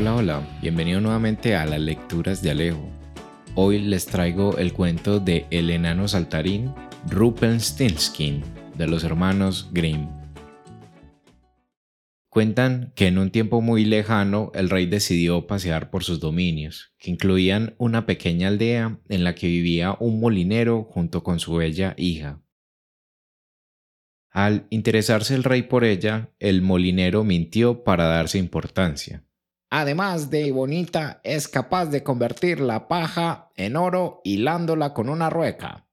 Hola, hola, bienvenido nuevamente a las lecturas de Alejo. Hoy les traigo el cuento de El enano saltarín, Rumpelstiltskin, de los hermanos Grimm. Cuentan que en un tiempo muy lejano el rey decidió pasear por sus dominios, que incluían una pequeña aldea en la que vivía un molinero junto con su bella hija. Al interesarse el rey por ella, el molinero mintió para darse importancia. Además de bonita, es capaz de convertir la paja en oro hilándola con una rueca.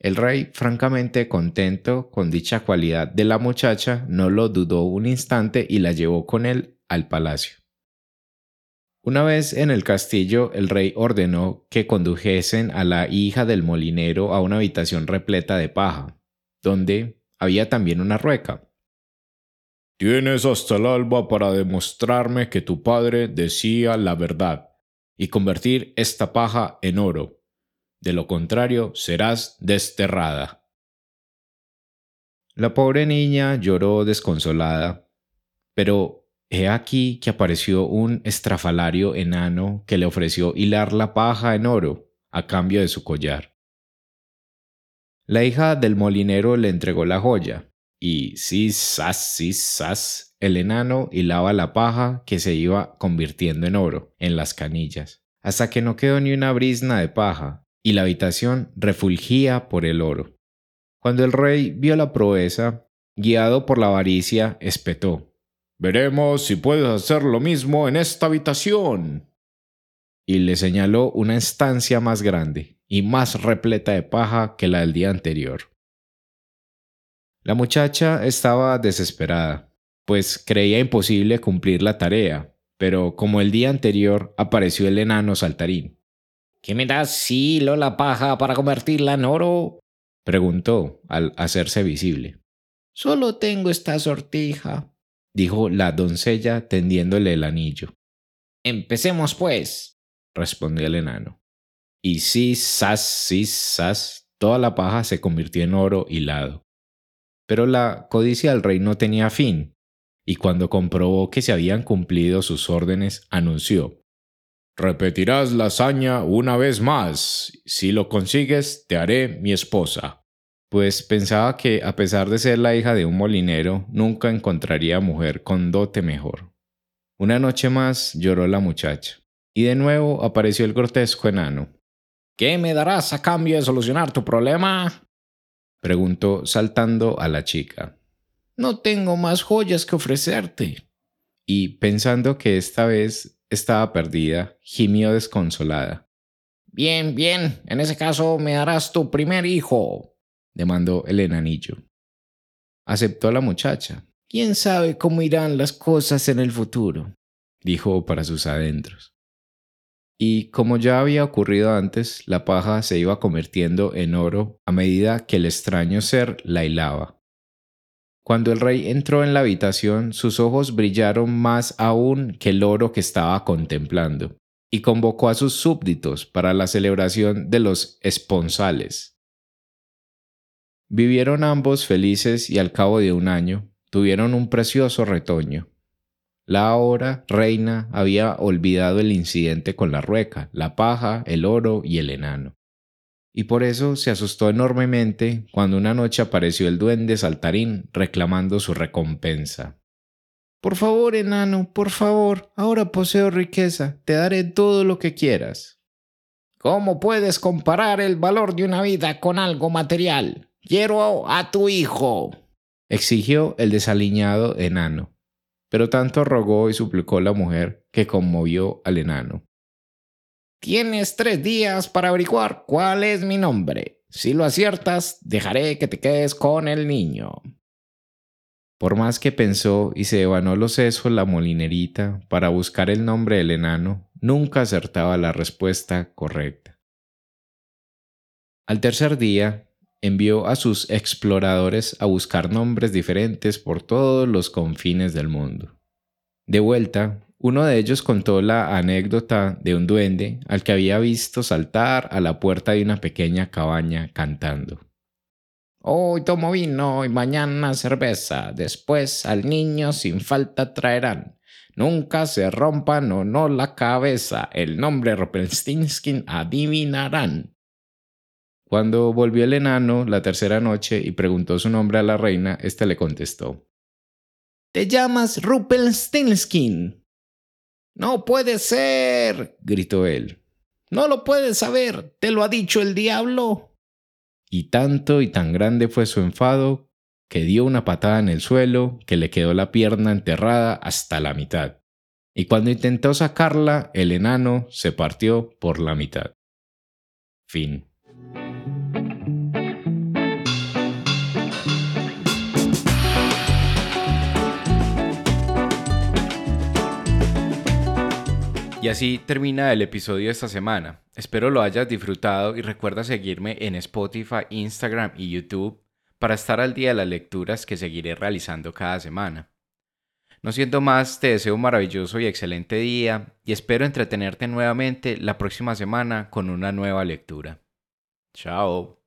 El rey, francamente contento con dicha cualidad de la muchacha, no lo dudó un instante y la llevó con él al palacio. Una vez en el castillo, el rey ordenó que condujesen a la hija del molinero a una habitación repleta de paja, donde había también una rueca. Tienes hasta el alba para demostrarme que tu padre decía la verdad y convertir esta paja en oro de lo contrario serás desterrada. La pobre niña lloró desconsolada, pero he aquí que apareció un estrafalario enano que le ofreció hilar la paja en oro a cambio de su collar. La hija del molinero le entregó la joya, y sí, sas, sí, el enano hilaba la paja que se iba convirtiendo en oro en las canillas, hasta que no quedó ni una brisna de paja, y la habitación refulgía por el oro. Cuando el rey vio la proeza, guiado por la avaricia, espetó. Veremos si puedes hacer lo mismo en esta habitación. Y le señaló una estancia más grande y más repleta de paja que la del día anterior. La muchacha estaba desesperada, pues creía imposible cumplir la tarea, pero como el día anterior apareció el enano saltarín, ¿Qué me das hilo la paja para convertirla en oro? preguntó al hacerse visible. Solo tengo esta sortija, dijo la doncella tendiéndole el anillo. Empecemos, pues, respondió el enano. Y sí, sas, sí, sas, toda la paja se convirtió en oro hilado. Pero la codicia del rey no tenía fin, y cuando comprobó que se habían cumplido sus órdenes, anunció Repetirás la hazaña una vez más. Si lo consigues, te haré mi esposa. Pues pensaba que, a pesar de ser la hija de un molinero, nunca encontraría mujer con dote mejor. Una noche más lloró la muchacha, y de nuevo apareció el grotesco enano. ¿Qué me darás a cambio de solucionar tu problema? Preguntó saltando a la chica. No tengo más joyas que ofrecerte. Y pensando que esta vez estaba perdida, gimió desconsolada. Bien, bien, en ese caso me darás tu primer hijo, demandó el enanillo. Aceptó la muchacha. ¿Quién sabe cómo irán las cosas en el futuro? dijo para sus adentros. Y como ya había ocurrido antes, la paja se iba convirtiendo en oro a medida que el extraño ser la hilaba. Cuando el rey entró en la habitación, sus ojos brillaron más aún que el oro que estaba contemplando, y convocó a sus súbditos para la celebración de los esponsales. Vivieron ambos felices y al cabo de un año tuvieron un precioso retoño. La ahora reina había olvidado el incidente con la rueca, la paja, el oro y el enano y por eso se asustó enormemente cuando una noche apareció el duende saltarín reclamando su recompensa. Por favor, enano, por favor, ahora poseo riqueza, te daré todo lo que quieras. ¿Cómo puedes comparar el valor de una vida con algo material? Quiero a tu hijo, exigió el desaliñado enano. Pero tanto rogó y suplicó la mujer que conmovió al enano. Tienes tres días para averiguar cuál es mi nombre. Si lo aciertas, dejaré que te quedes con el niño. Por más que pensó y se devanó los sesos la molinerita para buscar el nombre del enano, nunca acertaba la respuesta correcta. Al tercer día, envió a sus exploradores a buscar nombres diferentes por todos los confines del mundo. De vuelta, uno de ellos contó la anécdota de un duende al que había visto saltar a la puerta de una pequeña cabaña cantando. Hoy tomo vino y mañana cerveza, después al niño sin falta traerán. Nunca se rompan o no la cabeza. El nombre Rumpelstiltskin adivinarán. Cuando volvió el enano la tercera noche y preguntó su nombre a la reina, éste le contestó. Te llamas Rumpelstiltskin. No puede ser, gritó él. No lo puedes saber, te lo ha dicho el diablo. Y tanto y tan grande fue su enfado que dio una patada en el suelo que le quedó la pierna enterrada hasta la mitad. Y cuando intentó sacarla, el enano se partió por la mitad. Fin. Y así termina el episodio de esta semana. Espero lo hayas disfrutado y recuerda seguirme en Spotify, Instagram y YouTube para estar al día de las lecturas que seguiré realizando cada semana. No siendo más, te deseo un maravilloso y excelente día y espero entretenerte nuevamente la próxima semana con una nueva lectura. Chao.